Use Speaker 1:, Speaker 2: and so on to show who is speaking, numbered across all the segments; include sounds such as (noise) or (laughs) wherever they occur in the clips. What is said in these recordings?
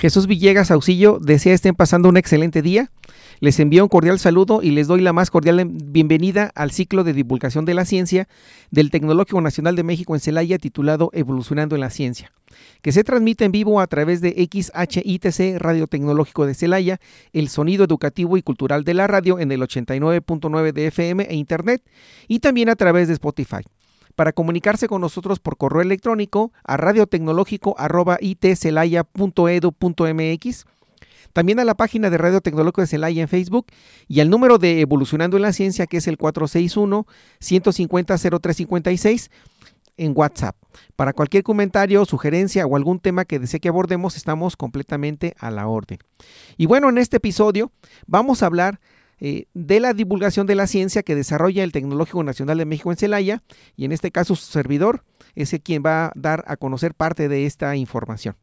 Speaker 1: Jesús Villegas Auxillo desea estén pasando un excelente día. Les envío un cordial saludo y les doy la más cordial bienvenida al ciclo de divulgación de la ciencia del Tecnológico Nacional de México en Celaya titulado Evolucionando en la Ciencia, que se transmite en vivo a través de XHITC Radio Tecnológico de Celaya, el sonido educativo y cultural de la radio en el 89.9 de FM e Internet y también a través de Spotify para comunicarse con nosotros por correo electrónico a radiotecnológico.itcelaya.edu.mx, también a la página de Radio Tecnológico de Celaya en Facebook y al número de Evolucionando en la Ciencia que es el 461-150-0356 en WhatsApp. Para cualquier comentario, sugerencia o algún tema que desee que abordemos, estamos completamente a la orden. Y bueno, en este episodio vamos a hablar eh, de la divulgación de la ciencia que desarrolla el Tecnológico Nacional de México en Celaya y en este caso su servidor es quien va a dar a conocer parte de esta información.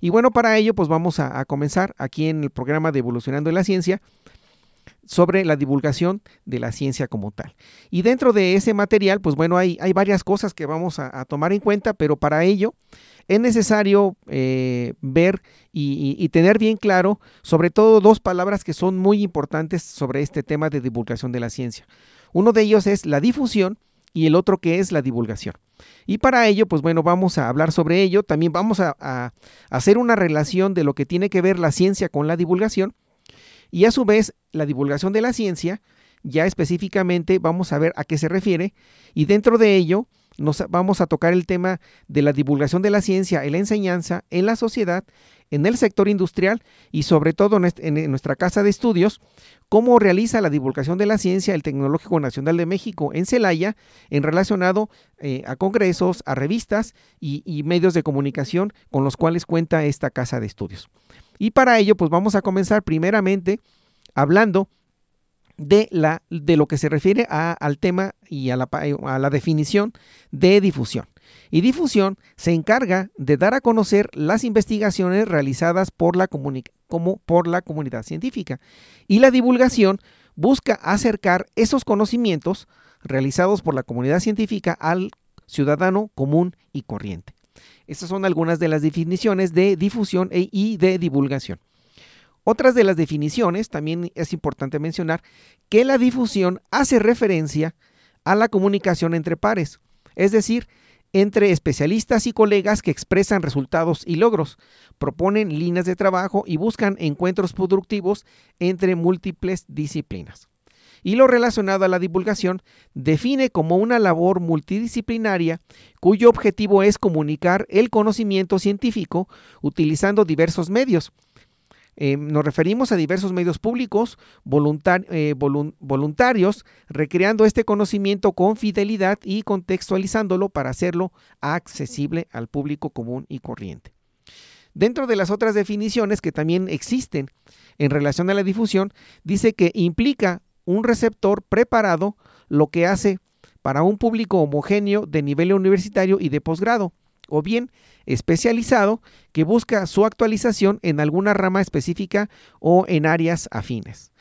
Speaker 1: Y bueno, para ello pues vamos a, comenzar aquí en el programa de Evolucionando en la Ciencia sobre la divulgación de la ciencia como tal. Y dentro de ese material, pues bueno, hay, hay varias cosas que vamos a, tomar en cuenta, pero para ello es necesario eh, ver y, tener bien claro, sobre todo dos palabras que son muy importantes sobre este tema de divulgación de la ciencia. Uno de ellos es la difusión y el otro que es la divulgación. Y para ello, pues bueno, vamos a hablar sobre ello. También vamos a, hacer una relación de lo que tiene que ver la ciencia con la divulgación. Y a su vez, la divulgación de la ciencia, ya específicamente vamos a ver a qué se refiere. Y dentro de ello, nos vamos a tocar el tema de la divulgación de la ciencia y la enseñanza en la sociedad, en el sector industrial y sobre todo en, nuestra casa de estudios, cómo realiza la divulgación de la ciencia el Tecnológico Nacional de México en Celaya, en relacionado eh, a congresos, a revistas y medios de comunicación con los cuales cuenta esta casa de estudios. Y para ello, pues vamos a comenzar primeramente hablando de, la, de lo que se refiere al tema y a la, a la definición de difusión. Y difusión se encarga de dar a conocer las investigaciones realizadas por la, como por la comunidad científica. Y la divulgación busca acercar esos conocimientos realizados por la comunidad científica al ciudadano común y corriente. Estas son algunas de las definiciones de difusión e, y de divulgación. Otras de las definiciones, también es importante mencionar que la difusión hace referencia a la comunicación entre pares, es decir, entre especialistas y colegas que expresan resultados y logros, proponen líneas de trabajo y buscan encuentros productivos entre múltiples disciplinas. Y lo relacionado a la divulgación define como una labor multidisciplinaria cuyo objetivo es comunicar el conocimiento científico utilizando diversos medios, eh, nos referimos a diversos medios públicos eh, voluntarios, recreando este conocimiento con fidelidad y contextualizándolo para hacerlo accesible al público común y corriente. Dentro de las otras definiciones que también existen en relación a la difusión, dice que implica un receptor preparado, lo que hace para un público homogéneo de nivel universitario y de posgrado, o bien especializado que busca su actualización en alguna rama específica o en áreas afines.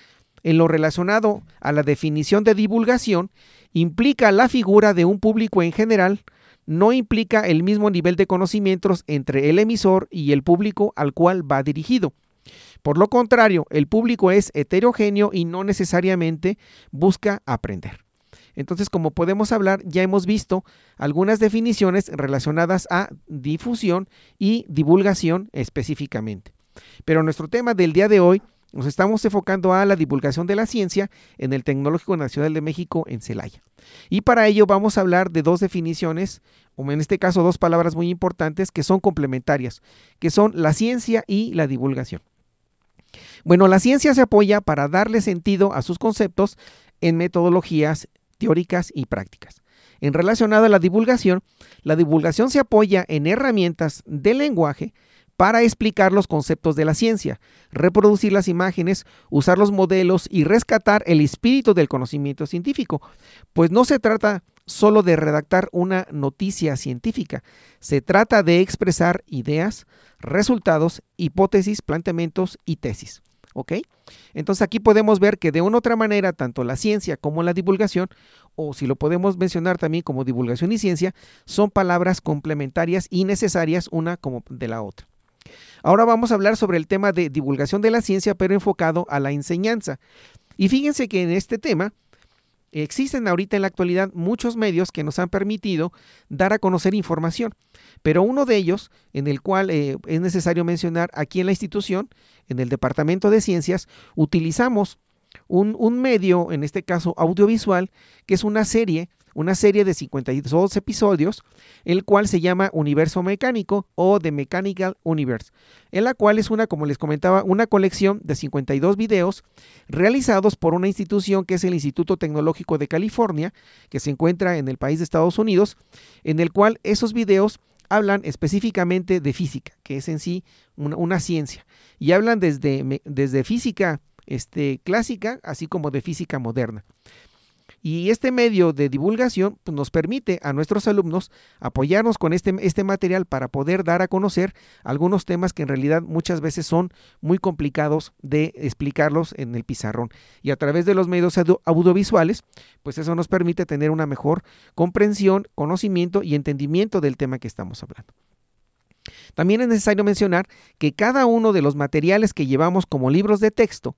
Speaker 1: En lo relacionado a la definición de divulgación, implica la figura de un público en general, no implica el mismo nivel de conocimientos entre el emisor y el público al cual va dirigido. Por lo contrario, el público es heterogéneo y no necesariamente busca aprender. Entonces, como podemos hablar, ya hemos visto algunas definiciones relacionadas a difusión y divulgación específicamente. Pero nuestro tema del día de hoy nos estamos enfocando a la divulgación de la ciencia en el Tecnológico Nacional de México en Celaya. Y para ello vamos a hablar de dos definiciones, o en este caso dos palabras muy importantes que son complementarias, que son la ciencia y la divulgación. Bueno, la ciencia se apoya para darle sentido a sus conceptos en metodologías teóricas y prácticas. En relacionado a la divulgación, la divulgación se apoya en herramientas de lenguaje para explicar los conceptos de la ciencia, reproducir las imágenes, usar los modelos y rescatar el espíritu del conocimiento científico. Pues no se trata solo de redactar una noticia científica, se trata de expresar ideas, resultados, hipótesis, planteamientos y tesis. ¿Ok? Entonces aquí podemos ver que de una u otra manera, tanto la ciencia como la divulgación, o si lo podemos mencionar también como divulgación y ciencia, son palabras complementarias y necesarias una como de la otra. Ahora vamos a hablar sobre el tema de divulgación de la ciencia, pero enfocado a la enseñanza. Y fíjense que en este tema existen ahorita en la actualidad muchos medios que nos han permitido dar a conocer información, pero uno de ellos, en el cual eh, es necesario mencionar aquí en la institución, en el Departamento de Ciencias, utilizamos un, un medio, en este caso audiovisual, que es una serie una serie de 52 episodios, el cual se llama Universo Mecánico o The Mechanical Universe, en la cual es una, como les comentaba, una colección de 52 videos realizados por una institución que es el Instituto Tecnológico de California, que se encuentra en el país de Estados Unidos, en el cual esos videos hablan específicamente de física, que es en sí una, ciencia, y hablan desde, desde física este, clásica, así como de física moderna. Y este medio de divulgación pues, nos permite a nuestros alumnos apoyarnos con este, este material para poder dar a conocer algunos temas que en realidad muchas veces son muy complicados de explicarlos en el pizarrón. Y a través de los medios audiovisuales, pues eso nos permite tener una mejor comprensión, conocimiento y entendimiento del tema que estamos hablando. También es necesario mencionar que cada uno de los materiales que llevamos como libros de texto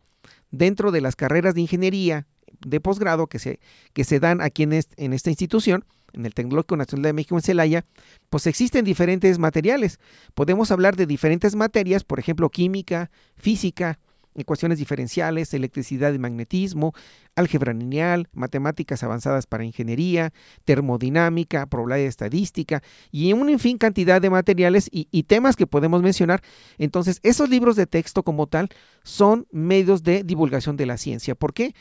Speaker 1: dentro de las carreras de ingeniería, de posgrado que se, que se dan aquí en, en esta institución, en el Tecnológico Nacional de México en Celaya, pues existen diferentes materiales. Podemos hablar de diferentes materias, por ejemplo, química, física, ecuaciones diferenciales, electricidad y magnetismo, álgebra lineal, matemáticas avanzadas para ingeniería, termodinámica, probabilidad estadística y un fin cantidad de materiales y, temas que podemos mencionar. Entonces, esos libros de texto como tal son medios de divulgación de la ciencia. ¿Por qué?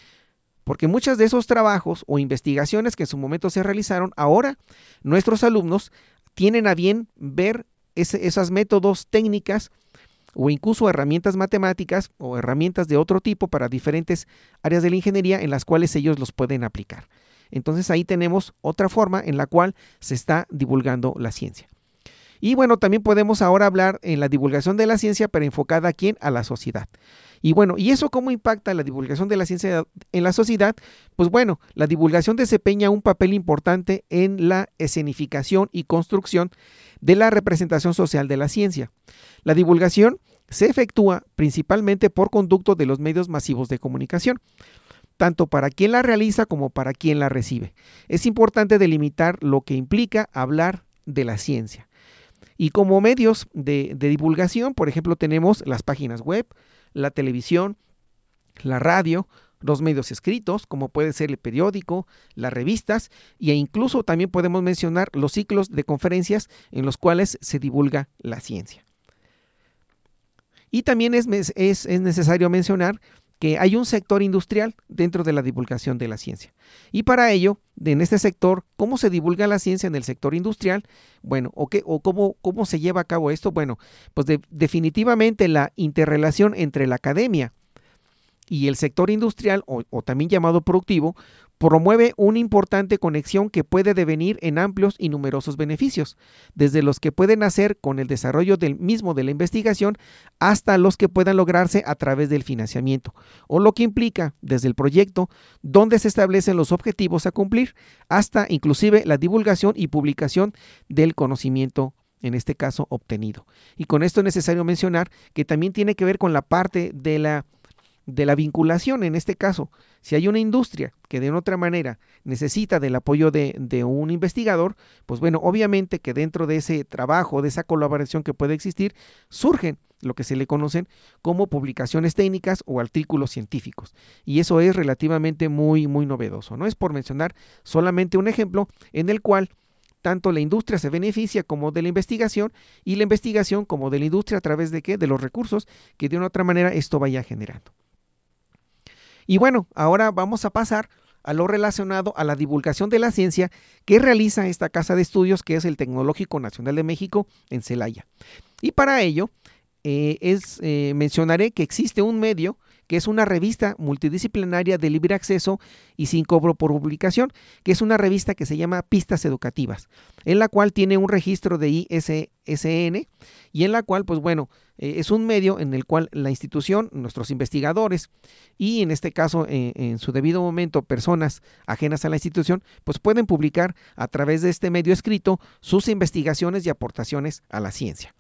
Speaker 1: Porque muchos de esos trabajos o investigaciones que en su momento se realizaron, ahora nuestros alumnos tienen a bien ver esas métodos técnicas o incluso herramientas matemáticas o herramientas de otro tipo para diferentes áreas de la ingeniería en las cuales ellos los pueden aplicar. Entonces ahí tenemos otra forma en la cual se está divulgando la ciencia. Y bueno, también podemos ahora hablar en la divulgación de la ciencia, pero enfocada a quién? A la sociedad. Y bueno, ¿y eso cómo impacta la divulgación de la ciencia en la sociedad? Pues bueno, la divulgación desempeña un papel importante en la escenificación y construcción de la representación social de la ciencia. La divulgación se efectúa principalmente por conducto de los medios masivos de comunicación tanto para quien la realiza como para quien la recibe. Es importante delimitar lo que implica hablar de la ciencia. Y como medios de, de divulgación, por ejemplo, tenemos las páginas web, la televisión, la radio, los medios escritos, como puede ser el periódico, las revistas, e incluso también podemos mencionar los ciclos de conferencias en los cuales se divulga la ciencia. Y también es, es, es necesario mencionar que hay un sector industrial dentro de la divulgación de la ciencia. Y para ello, en este sector, ¿cómo se divulga la ciencia en el sector industrial? Bueno, ¿o, qué, o cómo, cómo se lleva a cabo esto? Bueno, pues definitivamente la interrelación entre la academia y el sector industrial, o también llamado productivo, promueve una importante conexión que puede devenir en amplios y numerosos beneficios, desde los que pueden hacer con el desarrollo del mismo de la investigación hasta los que puedan lograrse a través del financiamiento, o lo que implica desde el proyecto donde se establecen los objetivos a cumplir hasta inclusive la divulgación y publicación del conocimiento en este caso obtenido. Y con esto es necesario mencionar que también tiene que ver con la parte de la de la vinculación en este caso. Si hay una industria que de otra manera necesita del apoyo de, de, un investigador, pues bueno, obviamente que dentro de ese trabajo, de esa colaboración que puede existir, surgen lo que se le conocen como publicaciones técnicas o artículos científicos. Y eso es relativamente muy, muy novedoso. No es por mencionar solamente un ejemplo en el cual tanto la industria se beneficia como de la investigación y la investigación como de la industria a través de qué? De los recursos que de una otra manera esto vaya generando. Y bueno, ahora vamos a pasar a lo relacionado a la divulgación de la ciencia que realiza esta casa de estudios que es el Tecnológico Nacional de México en Celaya. Y para ello eh, es, eh, mencionaré que existe un medio que es una revista multidisciplinaria de libre acceso y sin cobro por publicación, que es una revista que se llama Pistas Educativas, en la cual tiene un registro de ISSN y en la cual, pues bueno, eh, es un medio en el cual la institución, nuestros investigadores y en este caso eh, en su debido momento personas ajenas a la institución, pues pueden publicar a través de este medio escrito sus investigaciones y aportaciones a la ciencia.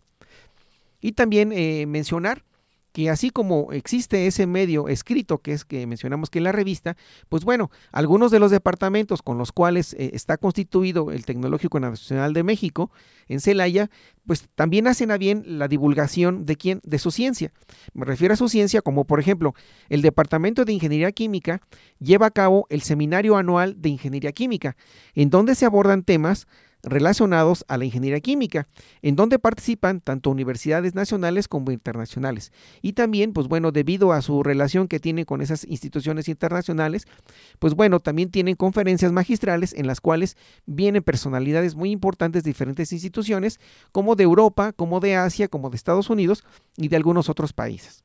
Speaker 1: Y también eh, mencionar que así como existe ese medio escrito que es que mencionamos que es la revista, pues bueno, algunos de los departamentos con los cuales eh, está constituido el Tecnológico Nacional de México en Celaya, pues también hacen a bien la divulgación de quién de su ciencia. Me refiero a su ciencia como por ejemplo, el Departamento de Ingeniería Química lleva a cabo el Seminario Anual de Ingeniería Química, en donde se abordan temas relacionados a la ingeniería química, en donde participan tanto universidades nacionales como internacionales. Y también, pues bueno, debido a su relación que tiene con esas instituciones internacionales, pues bueno, también tienen conferencias magistrales en las cuales vienen personalidades muy importantes de diferentes instituciones, como de Europa, como de Asia, como de Estados Unidos y de algunos otros países.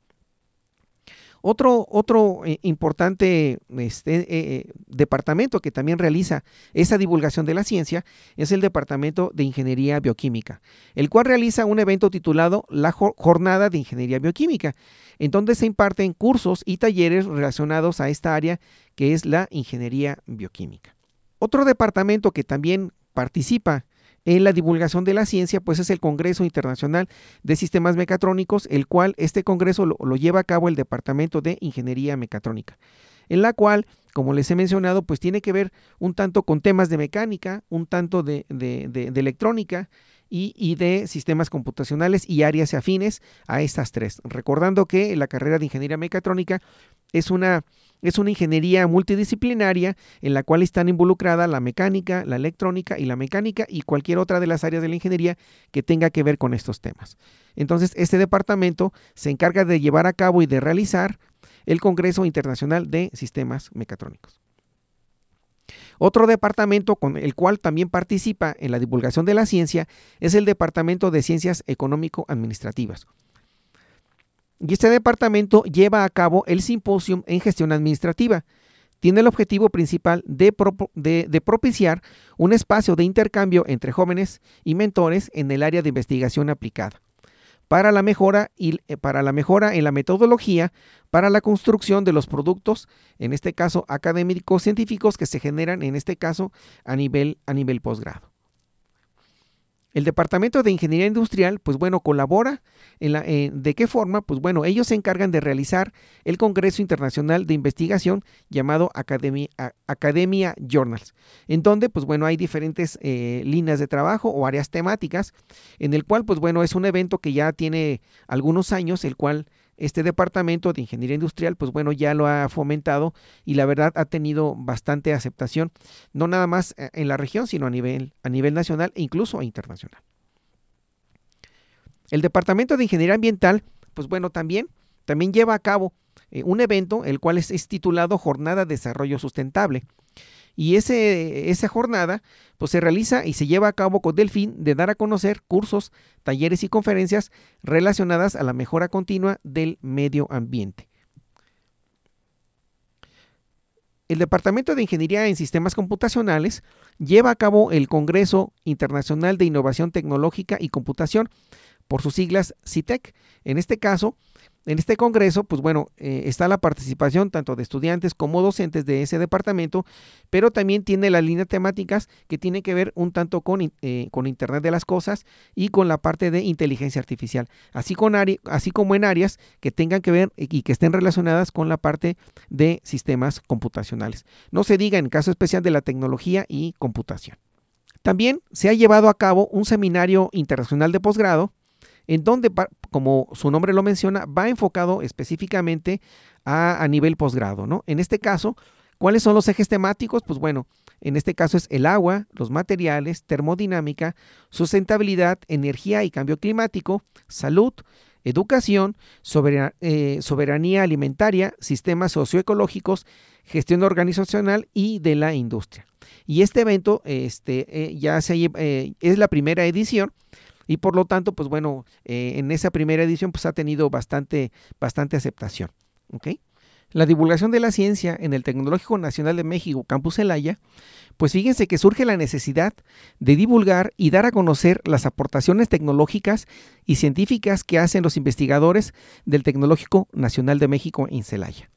Speaker 1: Otro, otro eh, importante este, eh, eh, departamento que también realiza esa divulgación de la ciencia es el Departamento de Ingeniería Bioquímica, el cual realiza un evento titulado La Jornada de Ingeniería Bioquímica, en donde se imparten cursos y talleres relacionados a esta área que es la ingeniería bioquímica. Otro departamento que también participa en la divulgación de la ciencia, pues es el Congreso Internacional de Sistemas Mecatrónicos, el cual este Congreso lo, lleva a cabo el Departamento de Ingeniería Mecatrónica, en la cual, como les he mencionado, pues tiene que ver un tanto con temas de mecánica, un tanto de, electrónica, y, y, de sistemas computacionales y áreas afines a estas tres. Recordando que la carrera de ingeniería mecatrónica es una es una ingeniería multidisciplinaria en la cual están involucradas la mecánica, la electrónica y la mecánica y cualquier otra de las áreas de la ingeniería que tenga que ver con estos temas. Entonces, este departamento se encarga de llevar a cabo y de realizar el Congreso Internacional de Sistemas Mecatrónicos. Otro departamento con el cual también participa en la divulgación de la ciencia es el Departamento de Ciencias Económico-Administrativas. Y este departamento lleva a cabo el simposio en gestión administrativa. Tiene el objetivo principal de, propiciar un espacio de intercambio entre jóvenes y mentores en el área de investigación aplicada para la mejora y eh, para la mejora en la metodología para la construcción de los productos, en este caso académicos científicos que se generan en este caso a nivel a nivel posgrado. El Departamento de Ingeniería Industrial, pues bueno, colabora en la, de qué forma, pues bueno, ellos se encargan de realizar el Congreso Internacional de Investigación llamado Academia, Academia Journals, en donde, pues bueno, hay diferentes eh, líneas de trabajo o áreas temáticas, en el cual, pues bueno, es un evento que ya tiene algunos años, el cual este departamento de ingeniería industrial, pues bueno, ya lo ha fomentado y la verdad ha tenido bastante aceptación, no nada más eh, en la región, sino a nivel, a nivel nacional e incluso internacional. El departamento de ingeniería ambiental, pues bueno, también, también lleva a cabo eh, un evento, el cual es titulado Jornada de Desarrollo Sustentable. Y ese, esa jornada pues, se realiza y se lleva a cabo con el fin de dar a conocer cursos, talleres y conferencias relacionadas a la mejora continua del medio ambiente. El Departamento de Ingeniería en Sistemas Computacionales lleva a cabo el Congreso Internacional de Innovación Tecnológica y Computación, por sus siglas CITEC. En este caso, en este congreso, pues bueno, eh, está la participación tanto de estudiantes como docentes de ese departamento, pero también tiene las líneas temáticas que tienen que ver un tanto con, eh, con Internet de las Cosas y con la parte de inteligencia artificial, así, con así como en áreas que tengan que ver y que estén relacionadas con la parte de sistemas computacionales. No se diga en caso especial de la tecnología y computación. También se ha llevado a cabo un seminario internacional de posgrado en donde, como su nombre lo menciona, va enfocado específicamente a, nivel posgrado, ¿no? En este caso, ¿cuáles son los ejes temáticos? Pues bueno, en este caso es el agua, los materiales, termodinámica, sustentabilidad, energía y cambio climático, salud, educación, eh, soberanía alimentaria, sistemas socioecológicos, gestión organizacional y de la industria. Y este evento este, eh, ya se, eh, es la primera edición y por lo tanto, pues bueno, eh, en esa primera edición pues ha tenido bastante, bastante aceptación. La divulgación de la ciencia en el Tecnológico Nacional de México, Campus Celaya, pues fíjense que surge la necesidad de divulgar y dar a conocer las aportaciones tecnológicas y científicas que hacen los investigadores del Tecnológico Nacional de México en Celaya.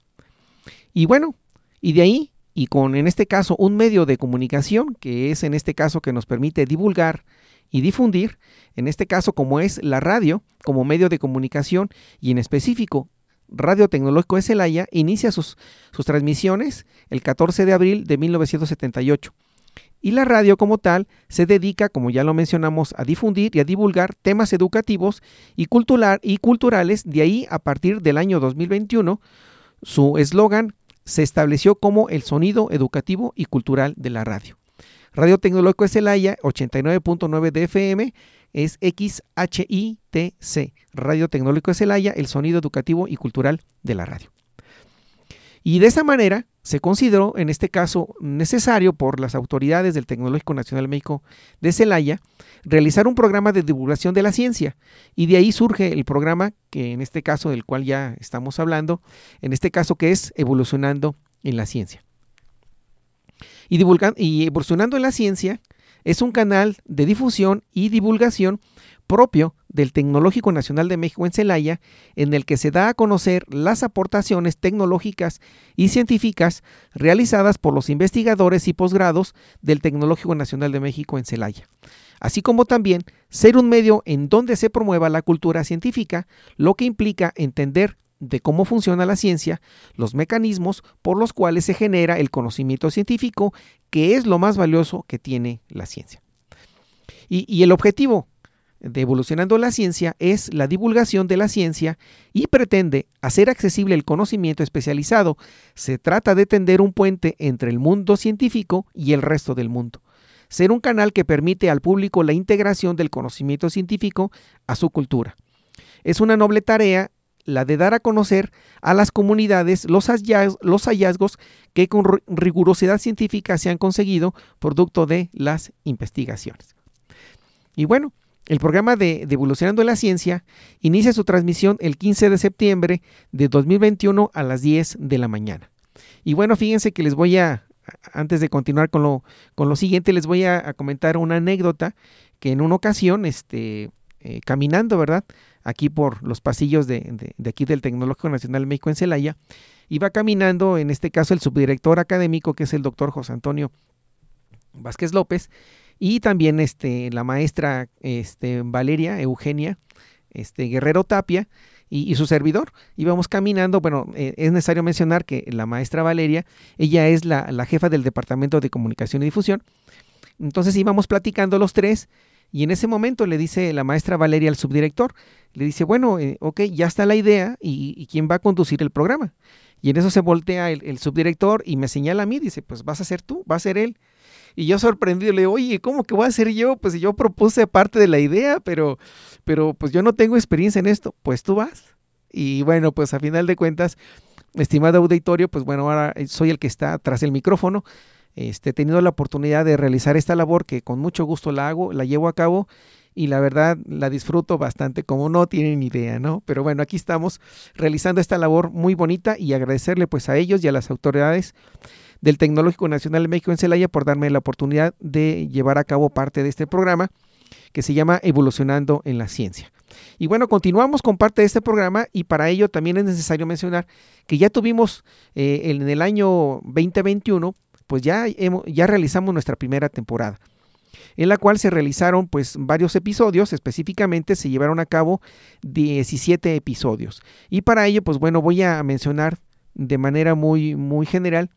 Speaker 1: Y bueno, y de ahí, y con en este caso un medio de comunicación, que es en este caso que nos permite divulgar y difundir, en este caso como es la radio, como medio de comunicación y en específico Radio Tecnológico de Celaya, inicia sus, sus transmisiones el 14 de abril de 1978. Y la radio como tal se dedica, como ya lo mencionamos, a difundir y a divulgar temas educativos y, y culturales. De ahí, a partir del año 2021, su eslogan se estableció como el sonido educativo y cultural de la radio. Radio Tecnológico de Celaya, 89.9 de FM, es XHITC, Radio Tecnológico de Celaya, el sonido educativo y cultural de la radio. Y de esa manera se consideró, en este caso, necesario por las autoridades del Tecnológico Nacional México de Celaya realizar un programa de divulgación de la ciencia. Y de ahí surge el programa que en este caso del cual ya estamos hablando, en este caso que es Evolucionando en la Ciencia. Y, y Evolucionando en la Ciencia es un canal de difusión y divulgación propio del Tecnológico Nacional de México en Celaya, en el que se da a conocer las aportaciones tecnológicas y científicas realizadas por los investigadores y posgrados del Tecnológico Nacional de México en Celaya, así como también ser un medio en donde se promueva la cultura científica, lo que implica entender de cómo funciona la ciencia, los mecanismos por los cuales se genera el conocimiento científico, que es lo más valioso que tiene la ciencia. Y, el objetivo de Evolucionando la Ciencia es la divulgación de la ciencia y pretende hacer accesible el conocimiento especializado. Se trata de tender un puente entre el mundo científico y el resto del mundo. Ser un canal que permite al público la integración del conocimiento científico a su cultura. Es una noble tarea la de dar a conocer a las comunidades los hallazgos, que con rigurosidad científica se han conseguido producto de las investigaciones. Y bueno, el programa de, Evolucionando la Ciencia inicia su transmisión el 15 de septiembre de 2021 a las 10 de la mañana. Y bueno, fíjense que les voy a, antes de continuar con lo, con lo siguiente, les voy a, comentar una anécdota que en una ocasión, este, eh, caminando, ¿verdad? Aquí por los pasillos de, de, aquí del Tecnológico Nacional de México en Celaya, iba caminando, en este caso, el subdirector académico, que es el doctor José Antonio Vázquez López, y también este, la maestra este, Valeria Eugenia este, Guerrero Tapia y, su servidor. Íbamos caminando, bueno, eh, es necesario mencionar que la maestra Valeria, ella es la, jefa del Departamento de Comunicación y Difusión. Entonces íbamos platicando los tres y en ese momento le dice la maestra Valeria al subdirector, le dice, bueno, eh, ok, ya está la idea y, quién va a conducir el programa. Y en eso se voltea el, subdirector y me señala a mí, dice, pues vas a ser tú, va a ser él. Y yo sorprendido le digo, oye, ¿cómo que voy a ser yo? Pues yo propuse parte de la idea, pero, pero pues yo no tengo experiencia en esto. Pues tú vas. Y bueno, pues a final de cuentas, estimado auditorio, pues bueno, ahora soy el que está tras el micrófono. Este, tenido la oportunidad de realizar esta labor que con mucho gusto la hago, la llevo a cabo y la verdad la disfruto bastante como no tienen idea, ¿no? Pero bueno, aquí estamos realizando esta labor muy bonita y agradecerle pues a ellos y a las autoridades del Tecnológico Nacional de México en Celaya por darme la oportunidad de llevar a cabo parte de este programa que se llama Evolucionando en la Ciencia. Y bueno, continuamos con parte de este programa y para ello también es necesario mencionar que ya tuvimos eh, en el año 2021, pues ya, ya realizamos nuestra primera temporada en la cual se realizaron pues varios episodios, específicamente se llevaron a cabo 17 episodios. Y para ello pues bueno, voy a mencionar de manera muy muy general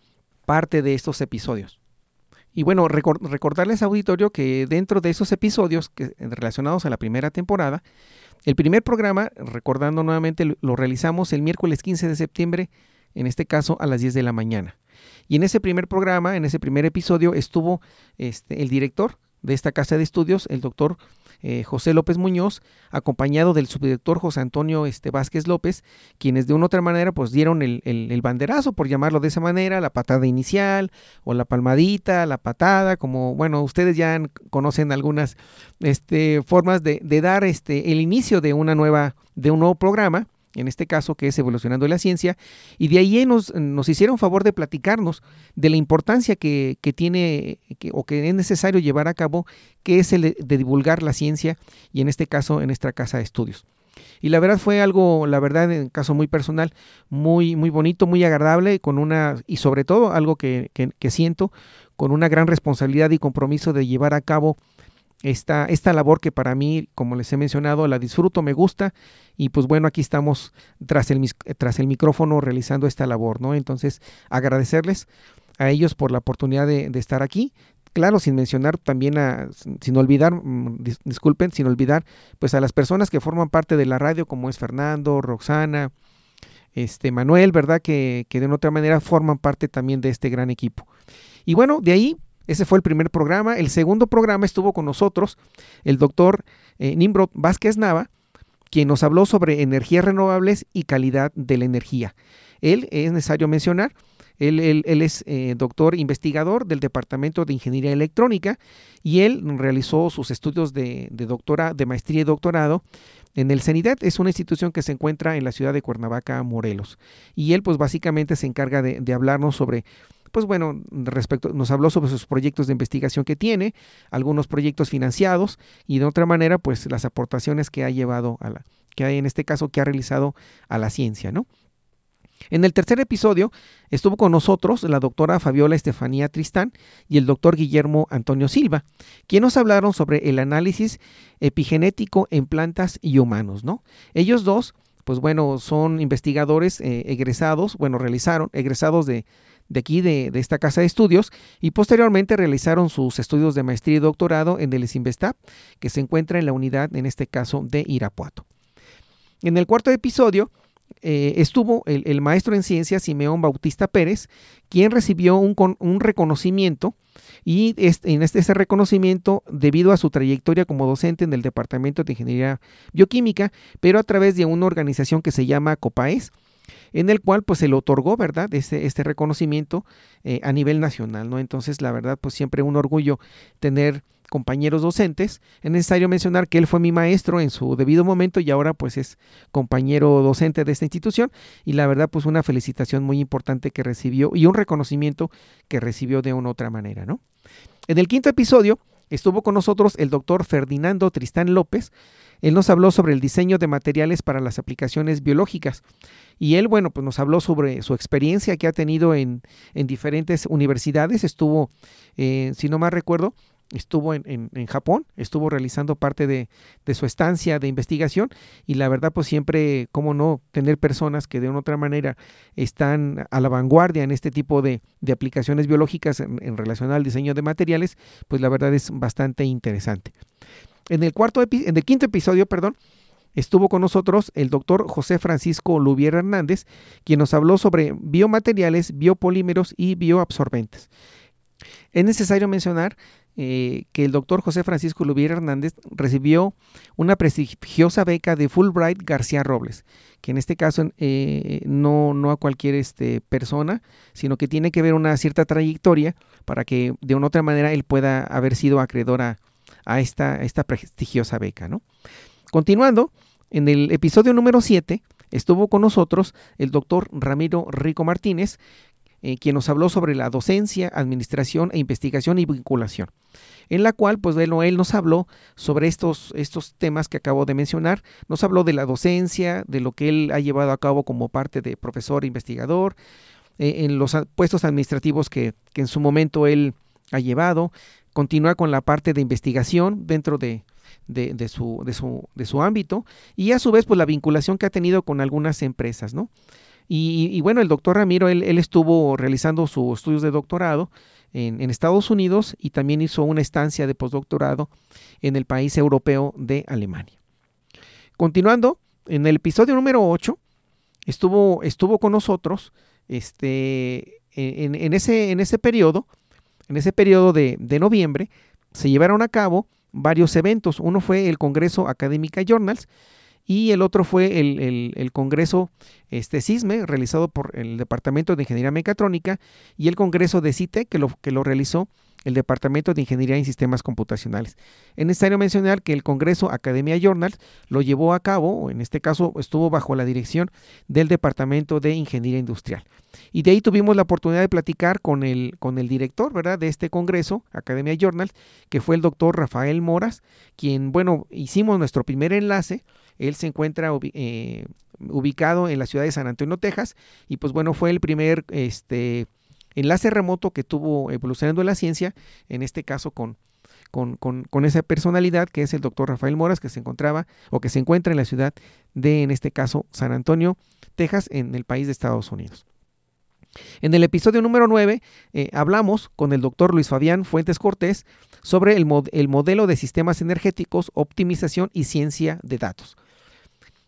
Speaker 1: parte de estos episodios. Y bueno, recordarles auditorio que dentro de esos episodios relacionados a la primera temporada, el primer programa, recordando nuevamente, lo realizamos el miércoles 15 de septiembre, en este caso a las 10 de la mañana. Y en ese primer programa, en ese primer episodio, estuvo este, el director de esta casa de estudios, el doctor eh, José López Muñoz, acompañado del subdirector José Antonio este, Vázquez López, quienes de una u otra manera pues dieron el, banderazo, por llamarlo de esa manera, la patada inicial o la palmadita, la patada, como bueno, ustedes ya conocen algunas este, formas de, de dar este, el inicio de una nueva, de un nuevo programa en este caso que es Evolucionando la Ciencia, y de ahí nos, nos hicieron favor de platicarnos de la importancia que, tiene o que es necesario llevar a cabo, que es el de, divulgar la ciencia, y en este caso en nuestra casa de estudios. Y la verdad fue algo, la verdad, en caso muy personal, muy, muy bonito, muy agradable, con una, y sobre todo algo que, que siento, con una gran responsabilidad y compromiso de llevar a cabo esta, esta labor que para mí, como les he mencionado, la disfruto, me gusta y pues bueno, aquí estamos tras el, tras el micrófono realizando esta labor, ¿no? Entonces, agradecerles a ellos por la oportunidad de, estar aquí. Claro, sin mencionar también a, sin olvidar, mm, disculpen, sin olvidar, pues a las personas que forman parte de la radio, como es Fernando, Roxana, este Manuel, ¿verdad? Que, que de otra manera forman parte también de este gran equipo. Y bueno, de ahí ese fue el primer programa. El segundo programa estuvo con nosotros el doctor eh, Nimrod Vázquez Nava, quien nos habló sobre energías renovables y calidad de la energía. Él, es necesario mencionar, él, es eh, doctor investigador del Departamento de Ingeniería Electrónica y él realizó sus estudios de, doctora, de maestría y doctorado en el CENIDET. Es una institución que se encuentra en la ciudad de Cuernavaca, Morelos. Y él pues básicamente se encarga de hablarnos sobre pues bueno, respecto, nos habló sobre sus proyectos de investigación que tiene, algunos proyectos financiados y de otra manera, pues las aportaciones que ha llevado a la, que hay en este caso, que ha realizado a la ciencia, ¿no? En el tercer episodio estuvo con nosotros la doctora Fabiola Estefanía Tristán y el doctor Guillermo Antonio Silva, quienes nos hablaron sobre el análisis epigenético en plantas y humanos, ¿no? Ellos dos, pues bueno, son investigadores eh, egresados, bueno, realizaron, egresados de, de aquí, de, esta casa de estudios, y posteriormente realizaron sus estudios de maestría y doctorado en el SIMBESTAP, que se encuentra en la unidad, en este caso, de Irapuato. En el cuarto episodio eh, estuvo el, maestro en ciencias Simeón Bautista Pérez, quien recibió un, un reconocimiento y en este, ese reconocimiento debido a su trayectoria como docente en el Departamento de Ingeniería Bioquímica, pero a través de una organización que se llama COPAES, en el cual pues se le otorgó, ¿verdad?, este, este reconocimiento eh, a nivel nacional, ¿no? Entonces, la verdad, pues siempre un orgullo tener compañeros docentes. Es necesario mencionar que él fue mi maestro en su debido momento y ahora pues es compañero docente de esta institución y la verdad pues una felicitación muy importante que recibió y un reconocimiento que recibió de una u otra manera, ¿no? En el quinto episodio estuvo con nosotros el doctor Ferdinando Tristán López, él nos habló sobre el diseño de materiales para las aplicaciones biológicas. Y él, bueno, pues nos habló sobre su experiencia que ha tenido en, diferentes universidades. Estuvo, eh, si no mal recuerdo, estuvo en, Japón, estuvo realizando parte de, su estancia de investigación y la verdad pues siempre, cómo no, tener personas que de una otra manera están a la vanguardia en este tipo de, aplicaciones biológicas en, relación al diseño de materiales, pues la verdad es bastante interesante. En el, cuarto en el quinto episodio, perdón, estuvo con nosotros el doctor José Francisco Lubier Hernández, quien nos habló sobre biomateriales, biopolímeros y bioabsorbentes. Es necesario mencionar eh, que el doctor José Francisco Lubier Hernández recibió una prestigiosa beca de Fulbright García Robles, que en este caso eh, no, no a cualquier este, persona, sino que tiene que ver una cierta trayectoria para que de una u otra manera él pueda haber sido acreedor a, a esta, esta prestigiosa beca. ¿no? Continuando, en el episodio número 7 estuvo con nosotros el doctor Ramiro Rico Martínez, eh, quien nos habló sobre la docencia, administración e investigación y vinculación, en la cual, pues bueno, él nos habló sobre estos, estos temas que acabo de mencionar, nos habló de la docencia, de lo que él ha llevado a cabo como parte de profesor e investigador, eh, en los puestos administrativos que, que en su momento él ha llevado, continúa con la parte de investigación dentro de, de, su, de, su, de, su, ámbito y a su vez pues la vinculación que ha tenido con algunas empresas, ¿no? Y, bueno, el doctor Ramiro, él, estuvo realizando sus estudios de doctorado en, en, Estados Unidos y también hizo una estancia de postdoctorado en el país europeo de Alemania. Continuando, en el episodio número 8 estuvo, estuvo con nosotros este, en, ese, en ese periodo en ese periodo de, noviembre se llevaron a cabo varios eventos. Uno fue el Congreso Académica Journals y el otro fue el, Congreso este, CISME, realizado por el Departamento de Ingeniería Mecatrónica, y el Congreso de CITE, que lo, que lo realizó el Departamento de Ingeniería en Sistemas Computacionales. Es necesario mencionar que el Congreso Academia Journals lo llevó a cabo, en este caso estuvo bajo la dirección del Departamento de Ingeniería Industrial. Y de ahí tuvimos la oportunidad de platicar con el, con el director ¿verdad? de este Congreso, Academia Journals, que fue el doctor Rafael Moras, quien, bueno, hicimos nuestro primer enlace. Él se encuentra eh, ubicado en la ciudad de San Antonio, Texas, y pues bueno, fue el primer este, enlace remoto que tuvo evolucionando la ciencia, en este caso con, con, esa personalidad que es el doctor Rafael Moras, que se encontraba o que se encuentra en la ciudad de, en este caso, San Antonio, Texas, en el país de Estados Unidos. En el episodio número 9 eh, hablamos con el doctor Luis Fabián Fuentes Cortés sobre el modelo de sistemas energéticos, optimización y ciencia de datos.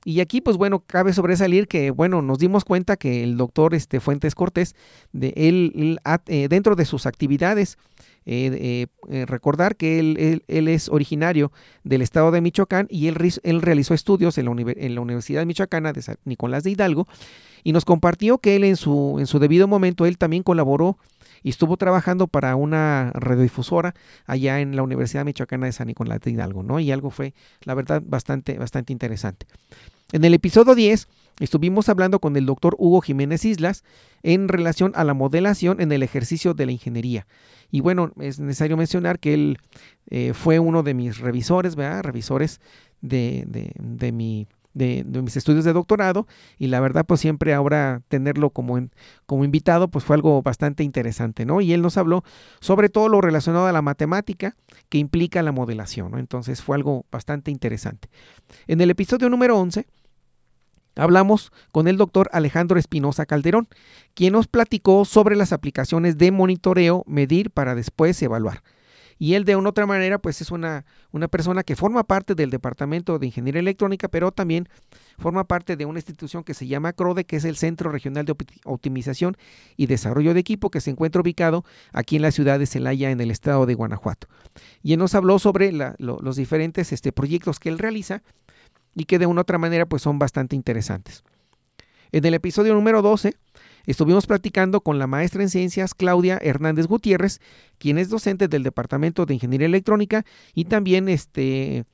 Speaker 1: Y aquí, pues bueno, cabe sobresalir que, bueno, nos dimos cuenta que el doctor este, Fuentes Cortés, de él, eh, dentro de sus actividades, eh, eh, recordar que él, él, es originario del estado de Michoacán y él, él realizó estudios en la, Universidad Michoacana de San Nicolás de Hidalgo y nos compartió que él en su, en su debido momento, él también colaboró y estuvo trabajando para una radiodifusora allá en la Universidad Michoacana de San Nicolás de Hidalgo, ¿no? Y algo fue, la verdad, bastante, bastante interesante. En el episodio 10 estuvimos hablando con el doctor Hugo Jiménez Islas en relación a la modelación en el ejercicio de la ingeniería. Y bueno, es necesario mencionar que él eh, fue uno de mis revisores, ¿verdad? Revisores de, de, de, mis estudios de doctorado y la verdad pues siempre ahora tenerlo como, como invitado pues fue algo bastante interesante, ¿no? Y él nos habló sobre todo lo relacionado a la matemática que implica la modelación, ¿no? Entonces fue algo bastante interesante. En el episodio número 11 Hablamos con el doctor Alejandro Espinosa Calderón, quien nos platicó sobre las aplicaciones de monitoreo, medir para después evaluar. Y él de una otra manera, pues es una, una persona que forma parte del Departamento de Ingeniería Electrónica, pero también forma parte de una institución que se llama CRODE, que es el Centro Regional de Optimización y Desarrollo de Equipo, que se encuentra ubicado aquí en la ciudad de Celaya, en el estado de Guanajuato. Y él nos habló sobre los diferentes este, proyectos que él realiza y que de una u otra manera pues son bastante interesantes. En el episodio número 12 estuvimos platicando con la maestra en ciencias Claudia Hernández Gutiérrez, quien es docente del Departamento de Ingeniería Electrónica y también, este,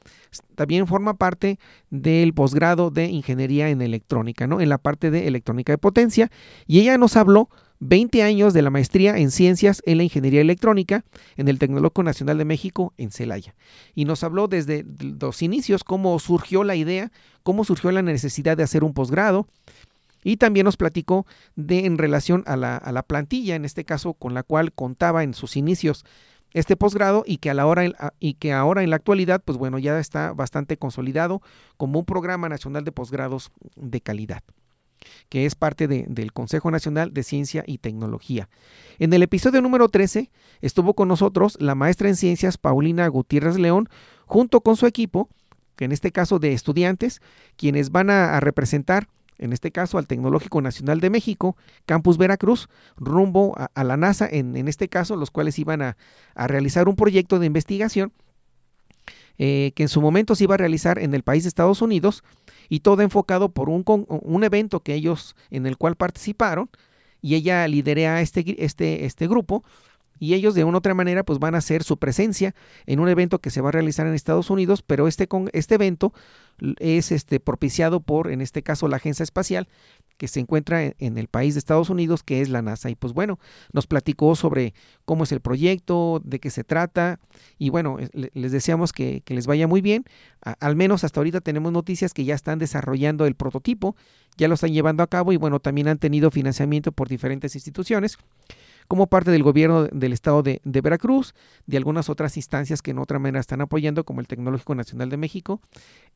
Speaker 1: también forma parte del posgrado de Ingeniería en Electrónica, ¿no? en la parte de electrónica de potencia. Y ella nos habló 20 años de la maestría en ciencias en la ingeniería electrónica en el Tecnológico Nacional de México en Celaya. Y nos habló desde los inicios cómo surgió la idea, cómo surgió la necesidad de hacer un posgrado. Y también nos platicó de en relación a la, a la plantilla, en este caso con la cual contaba en sus inicios este posgrado y que a la hora y que ahora en la actualidad pues bueno ya está bastante consolidado como un programa nacional de posgrados de calidad que es parte del Consejo Nacional de Ciencia y Tecnología. En el episodio número 13 estuvo con nosotros la maestra en ciencias Paulina Gutiérrez León, junto con su equipo, en este caso de estudiantes, quienes van a, representar en este caso al Tecnológico Nacional de México, Campus Veracruz, rumbo a, la NASA, en, este caso, los cuales iban a, realizar un proyecto de investigación eh, que en su momento se iba a realizar en el país de Estados Unidos y todo enfocado por un, un evento que ellos en el cual participaron y ella liderea este, este, este grupo y ellos de una u otra manera pues van a hacer su presencia en un evento que se va a realizar en Estados Unidos, pero este, con, este evento es este, propiciado por, en este caso, la Agencia Espacial que se encuentra en, el país de Estados Unidos, que es la NASA. Y pues bueno, nos platicó sobre cómo es el proyecto, de qué se trata, y bueno, les deseamos que, les vaya muy bien. al menos hasta ahorita tenemos noticias que ya están desarrollando el prototipo, ya lo están llevando a cabo y bueno, también han tenido financiamiento por diferentes instituciones como parte del gobierno del estado de, Veracruz, de algunas otras instancias que en otra manera están apoyando, como el Tecnológico Nacional de México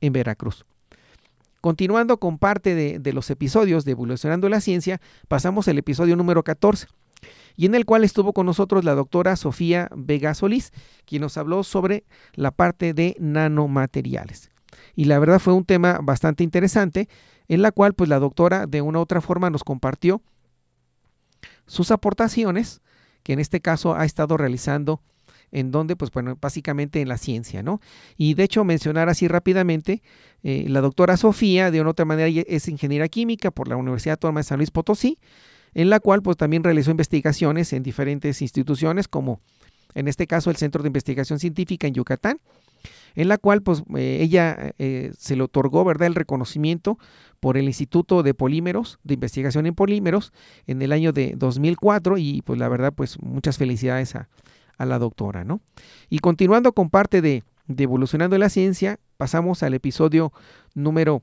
Speaker 1: en Veracruz. Continuando con parte de, los episodios de Evolucionando la Ciencia, pasamos al episodio número 14 y en el cual estuvo con nosotros la doctora Sofía Vega Solís, quien nos habló sobre la parte de nanomateriales. Y la verdad fue un tema bastante interesante, en la cual pues la doctora de una u otra forma nos compartió sus aportaciones, que en este caso ha estado realizando en donde, pues bueno, básicamente en la ciencia, ¿no? Y de hecho, mencionar así rápidamente, eh, la doctora Sofía, de una otra manera, es ingeniera química por la Universidad Autónoma de San Luis Potosí, en la cual pues también realizó investigaciones en diferentes instituciones, como en este caso el Centro de Investigación Científica en Yucatán, en la cual pues eh, ella eh, se le otorgó, ¿verdad?, el reconocimiento por el Instituto de Polímeros, de Investigación en Polímeros, en el año de 2004 y pues la verdad pues muchas felicidades a, a la doctora, ¿no? Y continuando con parte de, de Evolucionando la Ciencia, pasamos al episodio número,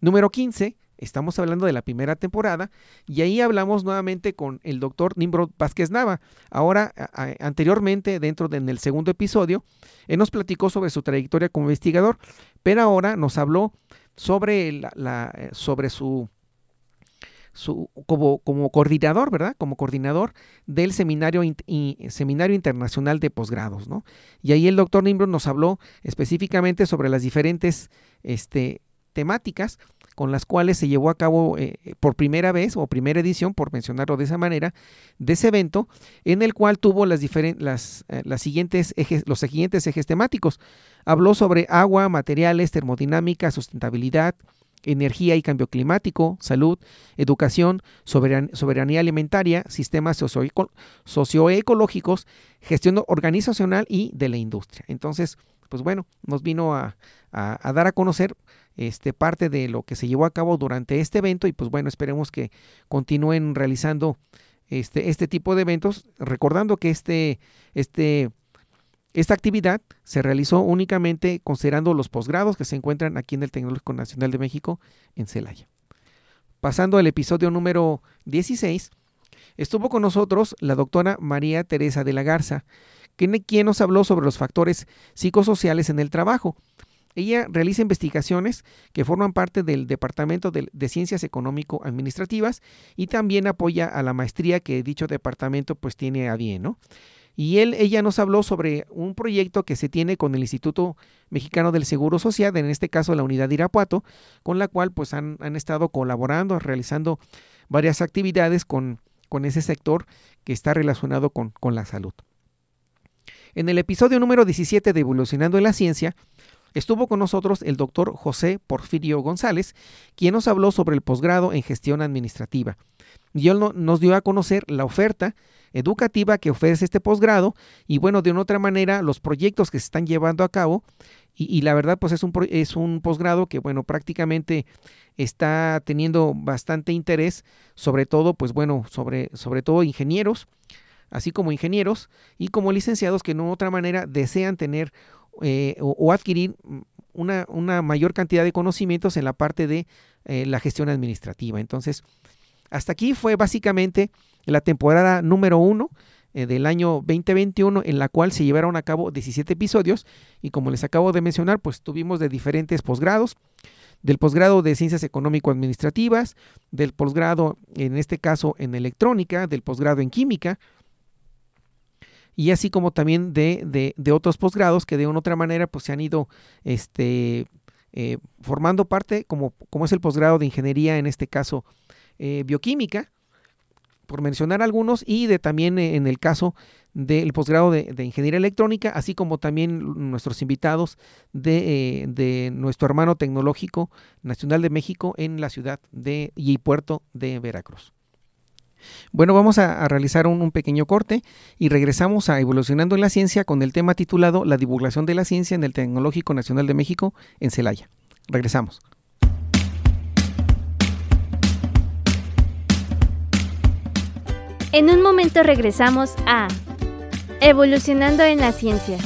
Speaker 1: número 15, Estamos hablando de la primera temporada y ahí hablamos nuevamente con el doctor Nimrod Vázquez Nava. Ahora, anteriormente, dentro del segundo episodio, él nos platicó sobre su trayectoria como investigador, pero ahora nos habló sobre, la, eh, sobre su, su, como, como, coordinador, ¿verdad? Como coordinador del seminario, seminario internacional de posgrados, ¿no? Y ahí el doctor Nimrod nos habló específicamente sobre las diferentes este, temáticas con las cuales se llevó a cabo eh, por primera vez o primera edición, por mencionarlo de esa manera, de ese evento, en el cual tuvo las, las, eh, las ejes, los siguientes ejes temáticos. Habló sobre agua, materiales, termodinámica, sustentabilidad, energía y cambio climático, salud, educación, soberanía alimentaria, sistemas socioecológicos, gestión organizacional y de la industria. Entonces, pues bueno, nos vino a dar a conocer este, parte de lo que se llevó a cabo durante este evento y pues bueno, esperemos que continúen realizando este, este tipo de eventos, recordando que este, este, esta actividad se realizó únicamente considerando los posgrados que se encuentran aquí en el Tecnológico Nacional de México en Celaya. Pasando al episodio número 16, estuvo con nosotros la doctora María Teresa de la Garza, quien nos habló sobre los factores psicosociales en el trabajo. Ella realiza investigaciones que forman parte del Departamento de, Ciencias Económico-Administrativas y también apoya a la maestría que dicho departamento pues tiene a bien, ¿no? Y él, ella nos habló sobre un proyecto que se tiene con el Instituto Mexicano del Seguro Social, en este caso la unidad de Irapuato, con la cual pues han, estado colaborando, realizando varias actividades con, con, ese sector que está relacionado con, con la salud. En el episodio número 17 de Evolucionando en la Ciencia, Estuvo con nosotros el doctor José Porfirio González, quien nos habló sobre el posgrado en gestión administrativa. Y él nos dio a conocer la oferta educativa que ofrece este posgrado y bueno, de una otra manera, los proyectos que se están llevando a cabo. Y, la verdad, pues es un, es un posgrado que, bueno, prácticamente está teniendo bastante interés, sobre todo, pues bueno, sobre, sobre todo ingenieros, así como ingenieros y como licenciados que de otra manera desean tener eh, o, adquirir una, una, mayor cantidad de conocimientos en la parte de eh, la gestión administrativa. Entonces, hasta aquí fue básicamente la temporada número uno eh, del año 2021 en la cual se llevaron a cabo 17 episodios y como les acabo de mencionar, pues tuvimos de diferentes posgrados, del posgrado de ciencias económico-administrativas, del posgrado en este caso en electrónica, del posgrado en química, y así como también de, de, otros posgrados que de una otra manera pues se han ido este, eh, formando parte, como, como es el posgrado de ingeniería, en este caso eh, bioquímica, por mencionar algunos, y de también eh, en el caso del posgrado de, ingeniería electrónica, así como también nuestros invitados de, de, nuestro hermano tecnológico nacional de México en la ciudad de y puerto de Veracruz. Bueno, vamos a, realizar un, pequeño corte y regresamos a Evolucionando en la Ciencia con el tema titulado La divulgación de la ciencia en el Tecnológico Nacional de México en Celaya. Regresamos.
Speaker 2: En un momento regresamos a Evolucionando en la Ciencia.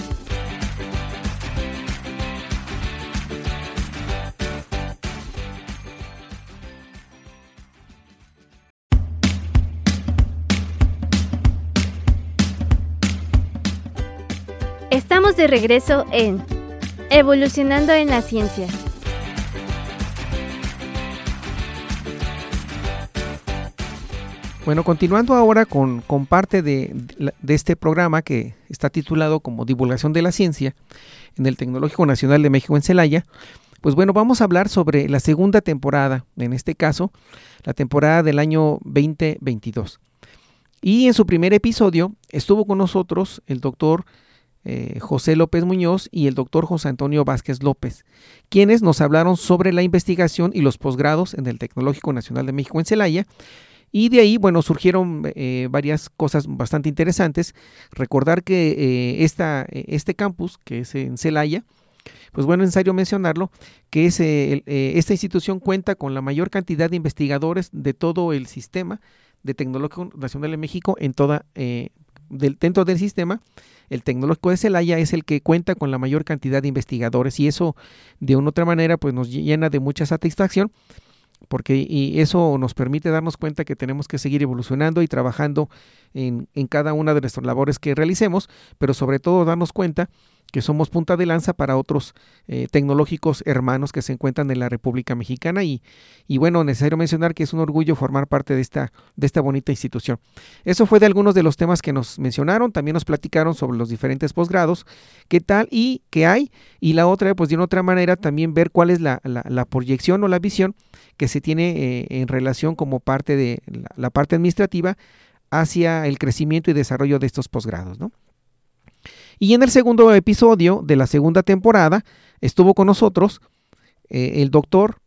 Speaker 2: Estamos de regreso en Evolucionando en la Ciencia.
Speaker 1: Bueno, continuando ahora con, parte de, este programa que está titulado como Divulgación de la Ciencia en el Tecnológico Nacional de México en Celaya, pues bueno, vamos a hablar sobre la segunda temporada, en este caso, la temporada del año 2022. Y en su primer episodio estuvo con nosotros el doctor eh, José López Muñoz y el doctor José Antonio Vázquez López, quienes nos hablaron sobre la investigación y los posgrados en el Tecnológico Nacional de México en Celaya. Y de ahí, bueno, surgieron eh, varias cosas bastante interesantes. Recordar que eh, esta, este campus, que es en Celaya, pues bueno, es necesario mencionarlo, que es, esta institución cuenta con la mayor cantidad de investigadores de todo el sistema de Tecnológico Nacional de México en toda, dentro del sistema el tecnológico de Celaya es el que cuenta con la mayor cantidad de investigadores y eso de una u otra manera pues nos llena de mucha satisfacción porque y eso nos permite darnos cuenta que tenemos que seguir evolucionando y trabajando en, en cada una de nuestras labores que realicemos, pero sobre todo darnos cuenta que somos punta de lanza para otros eh, tecnológicos hermanos que se encuentran en la República Mexicana y, y, bueno, necesario mencionar que es un orgullo formar parte de esta, de esta bonita institución. Eso fue de algunos de los temas que nos mencionaron, también nos platicaron sobre los diferentes posgrados, qué tal y qué hay, y la otra, pues de una otra manera, también ver cuál es la, la, proyección o la visión que se tiene eh, en relación como parte de la, la parte administrativa hacia el crecimiento y desarrollo de estos posgrados, ¿no? Y en el segundo episodio de la segunda temporada estuvo con nosotros eh, el doctor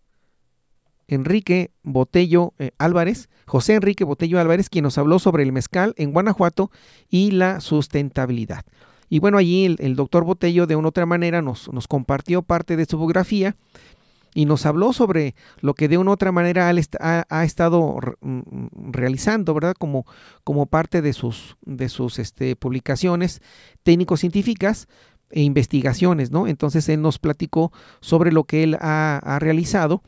Speaker 1: Enrique Botello eh, Álvarez, José Enrique Botello Álvarez, quien nos habló sobre el mezcal en Guanajuato y la sustentabilidad. Y bueno, allí el, el doctor Botello de una otra manera nos, nos compartió parte de su biografía y nos habló sobre lo que de una u otra manera ha, estado mm, mm, realizando, ¿verdad? Como, como parte de sus, de sus este, publicaciones técnico-científicas e investigaciones, ¿no? Entonces él nos platicó sobre lo que él ha, realizado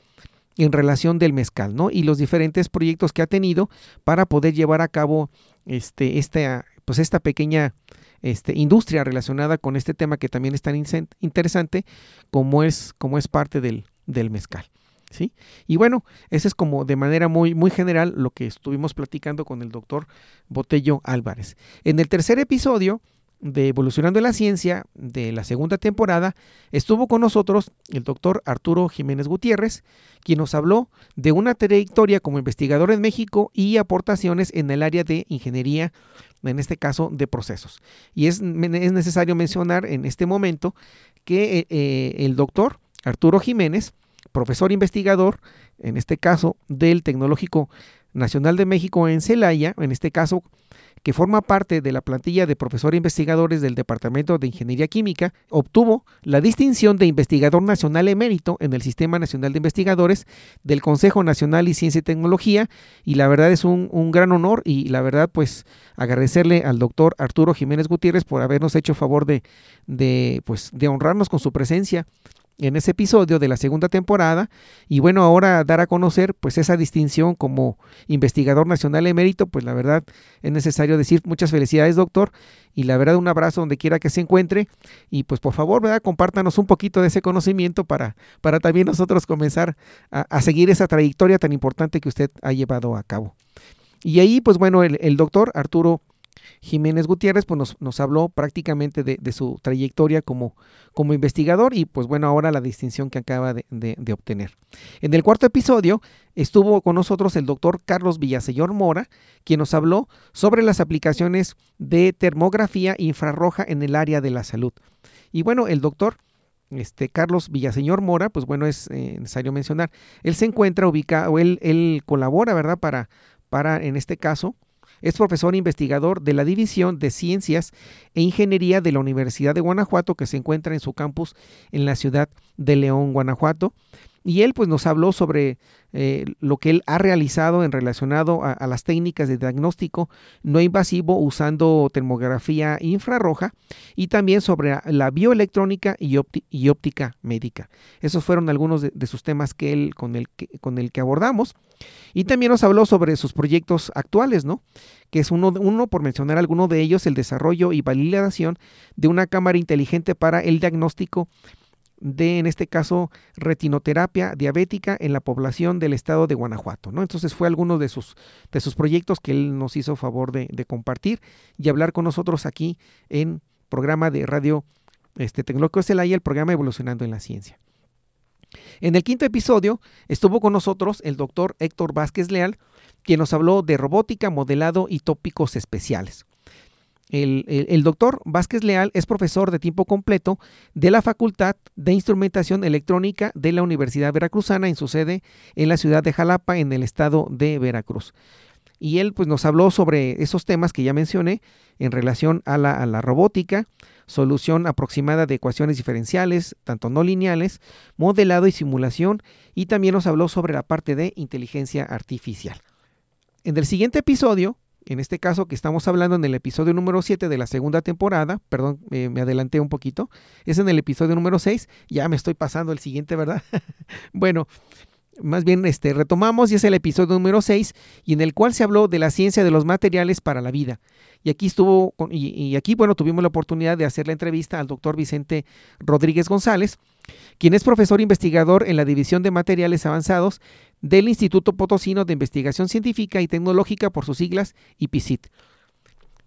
Speaker 1: en relación del mezcal, ¿no? Y los diferentes proyectos que ha tenido para poder llevar a cabo este, esta, pues esta pequeña este, industria relacionada con este tema que también es tan interesante como es, como es parte del, del mezcal. ¿Sí? Y bueno, ese es como de manera muy, muy general lo que estuvimos platicando con el doctor Botello Álvarez. En el tercer episodio de Evolucionando la Ciencia de la segunda temporada, estuvo con nosotros el doctor Arturo Jiménez Gutiérrez, quien nos habló de una trayectoria como investigador en México y aportaciones en el área de ingeniería, en este caso de procesos. Y es, es necesario mencionar en este momento que eh, eh, el doctor Arturo Jiménez, profesor investigador, en este caso del Tecnológico Nacional de México en Celaya, en este caso que forma parte de la plantilla de profesores investigadores del Departamento de Ingeniería Química, obtuvo la distinción de investigador nacional emérito en el Sistema Nacional de Investigadores del Consejo Nacional de Ciencia y Tecnología y la verdad es un, gran honor y la verdad pues agradecerle al doctor Arturo Jiménez Gutiérrez por habernos hecho favor de, pues, de honrarnos con su presencia en ese episodio de la segunda temporada y bueno, ahora dar a conocer pues esa distinción como investigador nacional emérito, pues la verdad es necesario decir muchas felicidades doctor y la verdad un abrazo donde quiera que se encuentre y pues por favor, ¿verdad? Compártanos un poquito de ese conocimiento para, para también nosotros comenzar a, seguir esa trayectoria tan importante que usted ha llevado a cabo. Y ahí pues bueno, el doctor Arturo Jiménez Gutiérrez pues nos, habló prácticamente de, su trayectoria como, como, investigador y pues bueno, ahora la distinción que acaba de, obtener. En el cuarto episodio estuvo con nosotros el doctor Carlos Villaseñor Mora, quien nos habló sobre las aplicaciones de termografía infrarroja en el área de la salud. Y bueno, el doctor este, Carlos Villaseñor Mora, pues bueno, es eh, necesario mencionar, él se encuentra ubicado, él, él colabora, ¿verdad? Para, para, en este caso, es profesor investigador de la División de Ciencias e Ingeniería de la Universidad de Guanajuato, que se encuentra en su campus en la ciudad de León, Guanajuato. Y él pues nos habló sobre eh, lo que él ha realizado en relacionado a, las técnicas de diagnóstico no invasivo usando termografía infrarroja y también sobre la bioelectrónica y, óptica médica. Esos fueron algunos de, sus temas que él con el que, abordamos. Y también nos habló sobre sus proyectos actuales, ¿no? Que es uno, uno, por mencionar alguno de ellos, el desarrollo y validación de una cámara inteligente para el diagnóstico de, en este caso, retinoterapia diabética en la población del estado de Guanajuato. ¿no? Entonces fue alguno de sus, de sus proyectos que él nos hizo favor de, compartir y hablar con nosotros aquí en programa de radio este, Tecnológico Celaya, el programa Evolucionando en la Ciencia. En el quinto episodio estuvo con nosotros el doctor Héctor Vázquez Leal, quien nos habló de robótica, modelado y tópicos especiales. El, doctor Vázquez Leal es profesor de tiempo completo de la Facultad de Instrumentación Electrónica de la Universidad Veracruzana en su sede en la ciudad de Jalapa, en el estado de Veracruz. Y él pues, nos habló sobre esos temas que ya mencioné en relación a la, a la robótica, solución aproximada de ecuaciones diferenciales, tanto no lineales, modelado y simulación, y también nos habló sobre la parte de inteligencia artificial. En el siguiente episodio en este caso que estamos hablando en el episodio número 7 de la segunda temporada, perdón, me adelanté un poquito, es en el episodio número 6, ya me estoy pasando el siguiente, ¿verdad? (laughs) bueno, más bien este, retomamos y es el episodio número 6 y en el cual se habló de la ciencia de los materiales para la vida. Y aquí estuvo, y aquí, bueno, tuvimos la oportunidad de hacer la entrevista al doctor Vicente Rodríguez González, quien es profesor investigador en la División de Materiales Avanzados del Instituto Potosino de Investigación Científica y Tecnológica por sus siglas IPICIT.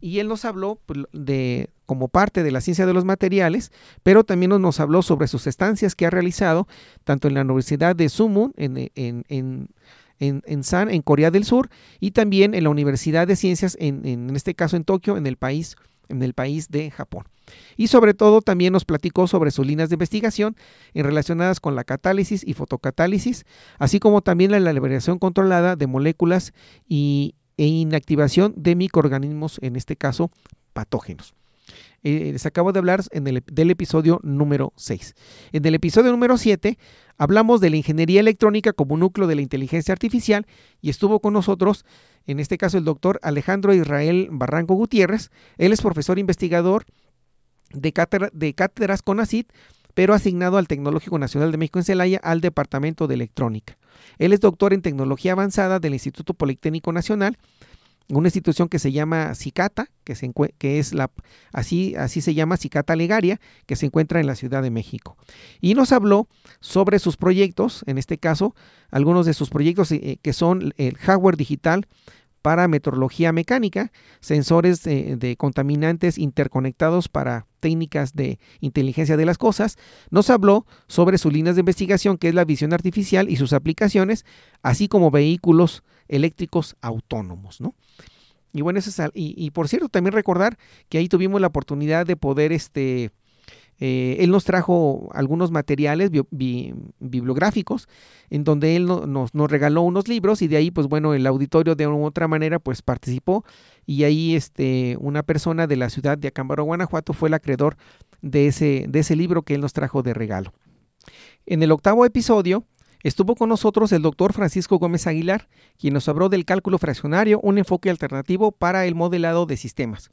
Speaker 1: Y él nos habló pues, de como parte de la ciencia de los materiales, pero también nos habló sobre sus estancias que ha realizado tanto en la Universidad de Sumun en, en, en, en, San, en Corea del Sur, y también en la Universidad de Ciencias, en, en este caso en Tokio, en el país, en el país de Japón. Y sobre todo también nos platicó sobre sus líneas de investigación en relacionadas con la catálisis y fotocatálisis, así como también la liberación controlada de moléculas y, e inactivación de microorganismos, en este caso patógenos. Eh, les acabo de hablar en el, del episodio número 6. En el episodio número 7 hablamos de la ingeniería electrónica como núcleo de la inteligencia artificial y estuvo con nosotros, en este caso, el doctor Alejandro Israel Barranco Gutiérrez. Él es profesor investigador de, cátedra, de cátedras CONACIT, pero asignado al Tecnológico Nacional de México en Celaya al Departamento de Electrónica. Él es doctor en Tecnología Avanzada del Instituto Politécnico Nacional, una institución que se llama CICATA, que, se es así se llama Cicata Legaria, que se encuentra en la Ciudad de México. Y nos habló sobre sus proyectos, en este caso, algunos de sus proyectos eh, que son el hardware digital para metrología mecánica, sensores de contaminantes interconectados para técnicas de inteligencia de las cosas, nos habló sobre sus líneas de investigación, que es la visión artificial y sus aplicaciones, así como vehículos eléctricos autónomos, ¿no? Y bueno, eso es, y, y por cierto, también recordar que ahí tuvimos la oportunidad de poder este, eh, él nos trajo algunos materiales bibliográficos en donde él nos, regaló unos libros y de ahí pues bueno el auditorio de u otra manera pues participó y ahí este una persona de la ciudad de Acámbaro, Guanajuato fue el acreedor de ese, de ese libro que él nos trajo de regalo. En el octavo episodio Estuvo con nosotros el doctor Francisco Gómez Aguilar, quien nos habló del cálculo fraccionario, un enfoque alternativo para el modelado de sistemas.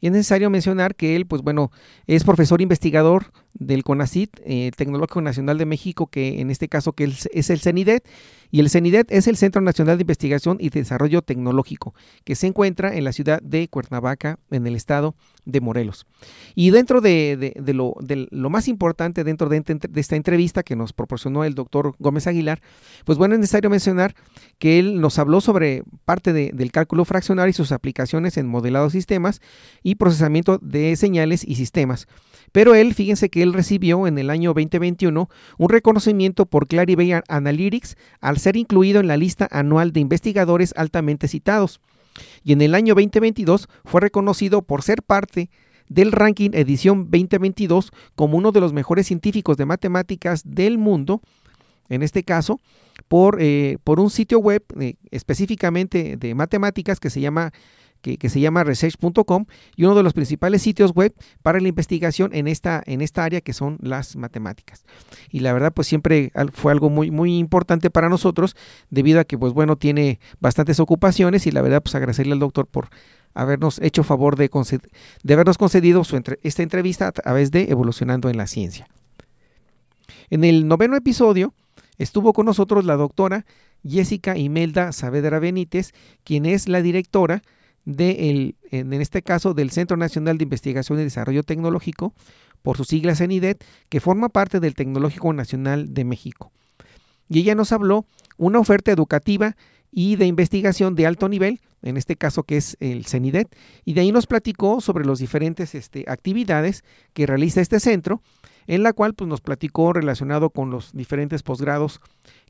Speaker 1: Y es necesario mencionar que él, pues bueno, es profesor investigador del CONACIT, eh, Tecnológico Nacional de México, que en este caso que es el CENIDET, y el CENIDET es el Centro Nacional de Investigación y Desarrollo Tecnológico, que se encuentra en la ciudad de Cuernavaca, en el estado de Morelos. Y dentro de, lo, lo, más importante dentro de, esta entrevista que nos proporcionó el doctor Gómez Aguilar, pues bueno, es necesario mencionar que él nos habló sobre parte del cálculo fraccionario y sus aplicaciones en modelados sistemas y procesamiento de señales y sistemas. Pero él, fíjense que él recibió en el año 2021 un reconocimiento por Clarivate Analytics al ser incluido en la lista anual de investigadores altamente citados. Y en el año 2022 fue reconocido por ser parte del ranking edición 2022 como uno de los mejores científicos de matemáticas del mundo, en este caso, por, eh, por un sitio web eh, específicamente de matemáticas que se llama que, se llama research.com y uno de los principales sitios web para la investigación en esta, en esta área que son las matemáticas. Y la verdad, pues siempre fue algo muy, muy importante para nosotros debido a que, pues bueno, tiene bastantes ocupaciones y la verdad, pues agradecerle al doctor por habernos hecho favor de, de habernos concedido su esta entrevista a través de Evolucionando en la Ciencia. En el noveno episodio estuvo con nosotros la doctora Jessica Imelda Saavedra Benítez, quien es la directora de en este caso del Centro Nacional de Investigación y Desarrollo Tecnológico, por sus siglas CENIDET, que forma parte del Tecnológico Nacional de México. Y ella nos habló una oferta educativa y de investigación de alto nivel, en este caso que es el CENIDET, y de ahí nos platicó sobre las diferentes este, actividades que realiza este centro, en la cual pues, nos platicó relacionado con los diferentes posgrados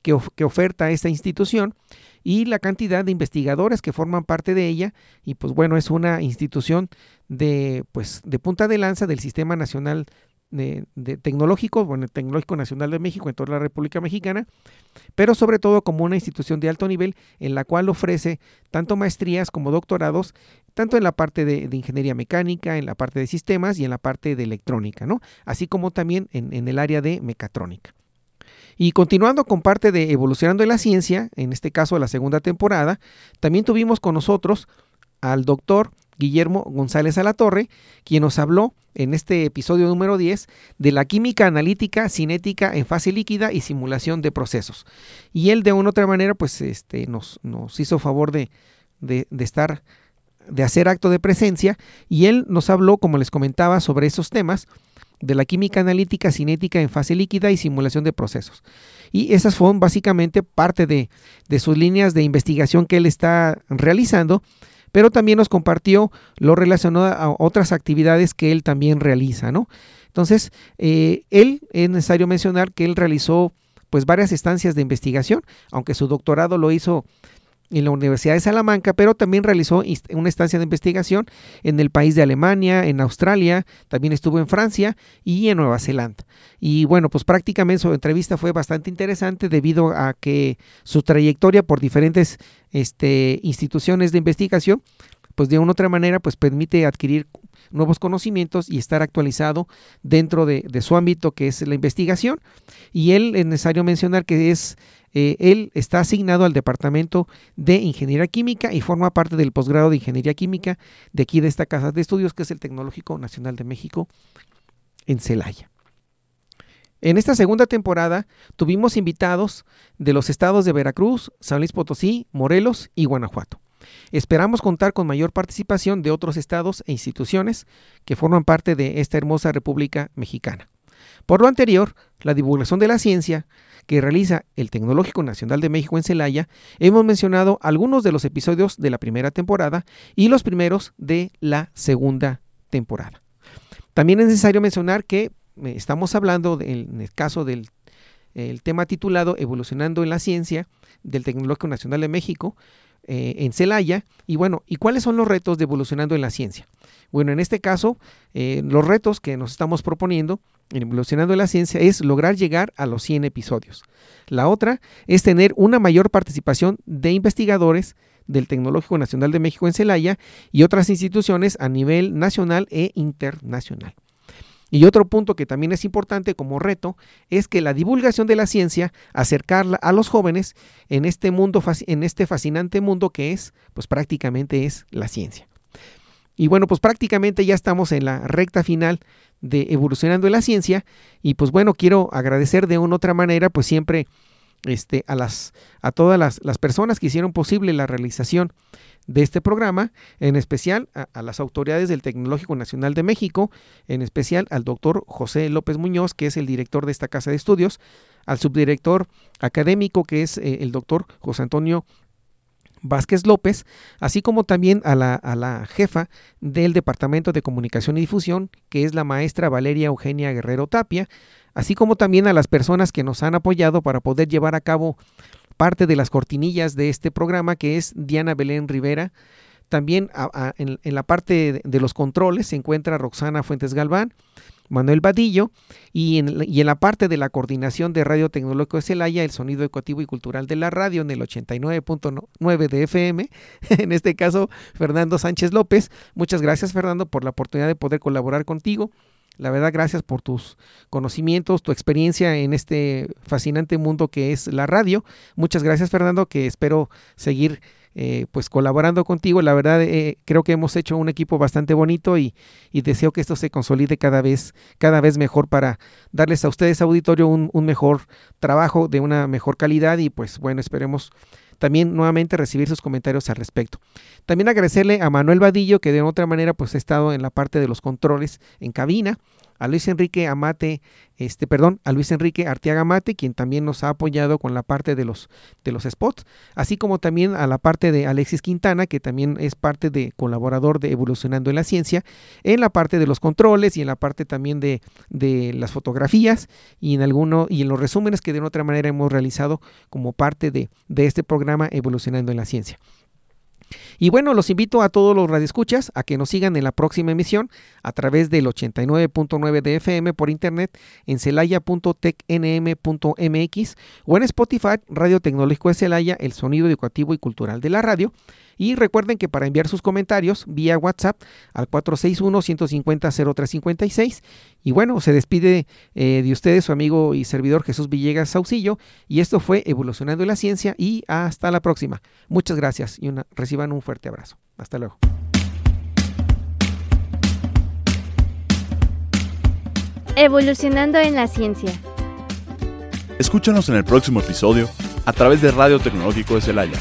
Speaker 1: que, que oferta esta institución y la cantidad de investigadores que forman parte de ella y pues bueno es una institución de pues de punta de lanza del sistema nacional de, tecnológico, bueno, el Tecnológico Nacional de México en toda la República Mexicana, pero sobre todo como una institución de alto nivel en la cual ofrece tanto maestrías como doctorados, tanto en la parte de, ingeniería mecánica, en la parte de sistemas y en la parte de electrónica, ¿no? Así como también en, en el área de mecatrónica. Y continuando con parte de Evolucionando en la Ciencia, en este caso la segunda temporada, también tuvimos con nosotros al doctor Guillermo González Alatorre, quien nos habló en este episodio número 10 de la química analítica cinética en fase líquida y simulación de procesos. Y él de una u otra manera pues este, nos, nos hizo favor de, de, de estar de hacer acto de presencia y él nos habló, como les comentaba, sobre esos temas de la química analítica cinética en fase líquida y simulación de procesos. Y esas fueron básicamente parte de, de sus líneas de investigación que él está realizando pero también nos compartió lo relacionado a otras actividades que él también realiza, ¿no? Entonces, eh, él, es necesario mencionar que él realizó pues varias estancias de investigación, aunque su doctorado lo hizo en la Universidad de Salamanca, pero también realizó una estancia de investigación en el país de Alemania, en Australia, también estuvo en Francia y en Nueva Zelanda. Y bueno, pues prácticamente su entrevista fue bastante interesante debido a que su trayectoria por diferentes este, instituciones de investigación, pues de una otra manera, pues permite adquirir nuevos conocimientos y estar actualizado dentro de, de su ámbito que es la investigación. Y él es necesario mencionar que es eh, él está asignado al Departamento de Ingeniería Química y forma parte del posgrado de Ingeniería Química de aquí de esta casa de estudios que es el Tecnológico Nacional de México en Celaya. En esta segunda temporada tuvimos invitados de los estados de Veracruz, San Luis Potosí, Morelos y Guanajuato. Esperamos contar con mayor participación de otros estados e instituciones que forman parte de esta hermosa República Mexicana. Por lo anterior, la divulgación de la ciencia, que realiza el Tecnológico Nacional de México en Celaya, hemos mencionado algunos de los episodios de la primera temporada y los primeros de la segunda temporada. También es necesario mencionar que eh, estamos hablando en el caso del tema titulado Evolucionando en la Ciencia del Tecnológico Nacional de México eh, en Celaya. Y bueno, ¿y cuáles son los retos de Evolucionando en la Ciencia? Bueno, en este caso, eh, los retos que nos estamos proponiendo en Evolucionando la Ciencia es lograr llegar a los 100 episodios. La otra es tener una mayor participación de investigadores del Tecnológico Nacional de México en Celaya y otras instituciones a nivel nacional e internacional. Y otro punto que también es importante como reto es que la divulgación de la ciencia, acercarla a los jóvenes en este mundo, en este fascinante mundo que es, pues prácticamente es la ciencia. Y bueno, pues prácticamente ya estamos en la recta final de Evolucionando en la Ciencia. Y pues bueno, quiero agradecer de una otra manera, pues siempre este, a, las, a todas las, las personas que hicieron posible la realización de este programa, en especial a, las autoridades del Tecnológico Nacional de México, en especial al doctor José López Muñoz, que es el director de esta casa de estudios, al subdirector académico, que es eh, el doctor José Antonio Vázquez López, así como también a la, a la, jefa del Departamento de Comunicación y Difusión, que es la maestra Valeria Eugenia Guerrero Tapia, así como también a las personas que nos han apoyado para poder llevar a cabo parte de las cortinillas de este programa, que es Diana Belén Rivera. También en, la parte de los controles se encuentra Roxana Fuentes Galván, Manuel Vadillo, y en, y en, la parte de la coordinación de Radio Tecnológico de Celaya, el sonido educativo y cultural de la radio en el 89.9 de FM, (laughs) en este caso Fernando Sánchez López. Muchas gracias Fernando por la oportunidad de poder colaborar contigo. La verdad, gracias por tus conocimientos, tu experiencia en este fascinante mundo que es la radio. Muchas gracias Fernando, que espero seguir eh, pues colaborando contigo. La verdad, eh, creo que hemos hecho un equipo bastante bonito y, deseo que esto se consolide cada vez, cada vez mejor para darles a ustedes, auditorio, un mejor trabajo de una mejor calidad y pues bueno, esperemos también nuevamente recibir sus comentarios al respecto. También agradecerle a Manuel Vadillo que de otra manera pues ha estado en la parte de los controles en cabina, a Luis Enrique Amate, este, perdón, a Luis Enrique Arteaga Amate, quien también nos ha apoyado con la parte de los, de los spots, así como también a la parte de Alexis Quintana, que también es parte de colaborador de Evolucionando en la Ciencia, en la parte de los controles y en la parte también de, de las fotografías y en alguno, y en los resúmenes que de otra manera hemos realizado como parte de, de este programa Evolucionando en la Ciencia. Y bueno, los invito a todos los radioescuchas a que nos sigan en la próxima emisión a través del 89.9 de FM por internet en celaya.tecnm.mx o en Spotify Radio Tecnológico de Celaya, el sonido educativo y cultural de la radio. Y recuerden que para enviar sus comentarios vía WhatsApp al 461-150-0356. Y bueno, se despide eh, de ustedes su amigo y servidor Jesús Villegas Saucillo. Y esto fue Evolucionando la Ciencia y hasta la próxima. Muchas gracias y reciban un fuerte abrazo. Hasta luego.
Speaker 2: Evolucionando en la Ciencia.
Speaker 3: Escúchanos en el próximo episodio a través de Radio Tecnológico de Celaya